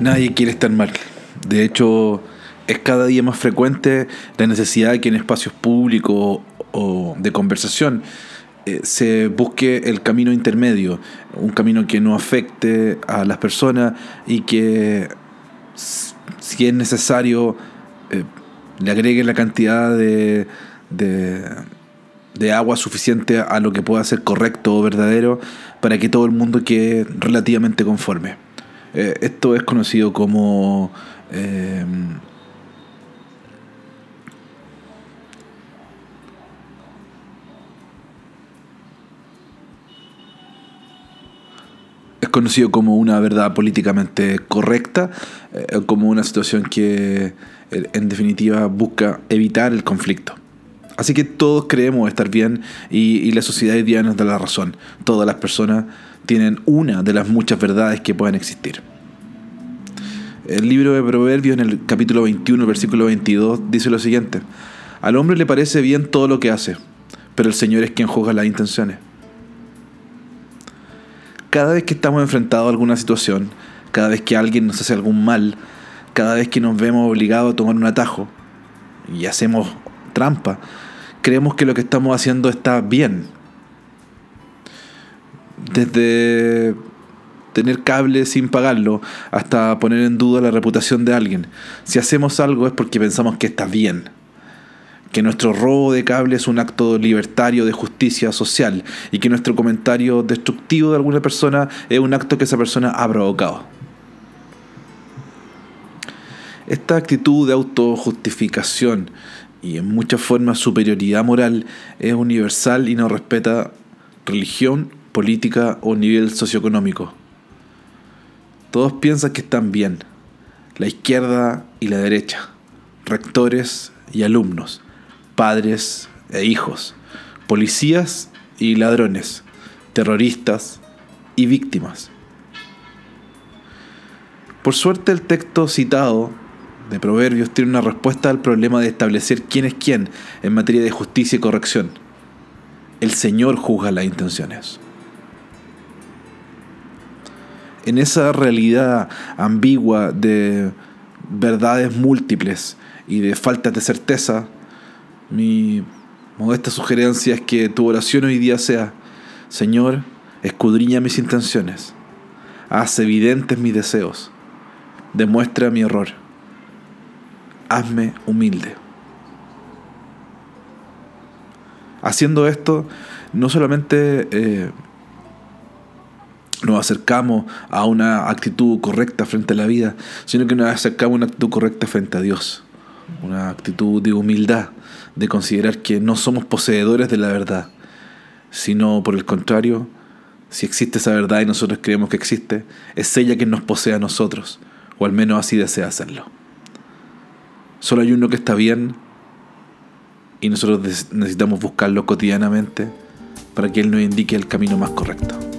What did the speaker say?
Nadie quiere estar mal. De hecho, es cada día más frecuente la necesidad de que en espacios públicos o de conversación eh, se busque el camino intermedio, un camino que no afecte a las personas y que si es necesario eh, le agregue la cantidad de, de, agua suficiente a lo que pueda ser correcto o verdadero para que todo el mundo quede relativamente conforme. Eh, esto es conocido como conocido como una verdad políticamente correcta, eh, como una situación que eh, en definitiva busca evitar el conflicto. Así que todos creemos estar bien y, la sociedad hoy día nos da la razón. Todas las personas tienen una de las muchas verdades que pueden existir. El libro de Proverbios en el capítulo 21, versículo 22 dice lo siguiente. Al hombre le parece bien todo lo que hace, pero el Señor es quien juzga las intenciones cada vez que estamos enfrentados a alguna situación, cada vez que alguien nos hace algún mal, cada vez que nos vemos obligados a tomar un atajo y hacemos trampa, creemos que lo que estamos haciendo está bien. Desde tener cable sin pagarlo hasta poner en duda la reputación de alguien. Si hacemos algo es porque pensamos que está bien que nuestro robo de cable es un acto libertario de justicia social y que nuestro comentario destructivo de alguna persona es un acto que esa persona ha provocado. Esta actitud de autojustificación y en muchas formas superioridad moral es universal y no respeta religión, política o nivel socioeconómico. Todos piensan que están bien, la izquierda y la derecha, rectores y alumnos padres e hijos, policías y ladrones, terroristas y víctimas. Por suerte el texto citado de Proverbios tiene una respuesta al problema de establecer quién es quién en materia de justicia y corrección. El Señor juzga las intenciones. En esa realidad ambigua de verdades múltiples y de faltas de certeza, mi modesta sugerencia es que tu oración hoy día sea, Señor, escudriña mis intenciones, haz evidentes mis deseos, demuestra mi error, hazme humilde. Haciendo esto, no solamente eh, nos acercamos a una actitud correcta frente a la vida, sino que nos acercamos a una actitud correcta frente a Dios, una actitud de humildad, de considerar que no somos poseedores de la verdad, sino por el contrario, si existe esa verdad y nosotros creemos que existe, es ella quien nos posee a nosotros, o al menos así desea hacerlo. Solo hay uno que está bien y nosotros necesitamos buscarlo cotidianamente para que Él nos indique el camino más correcto.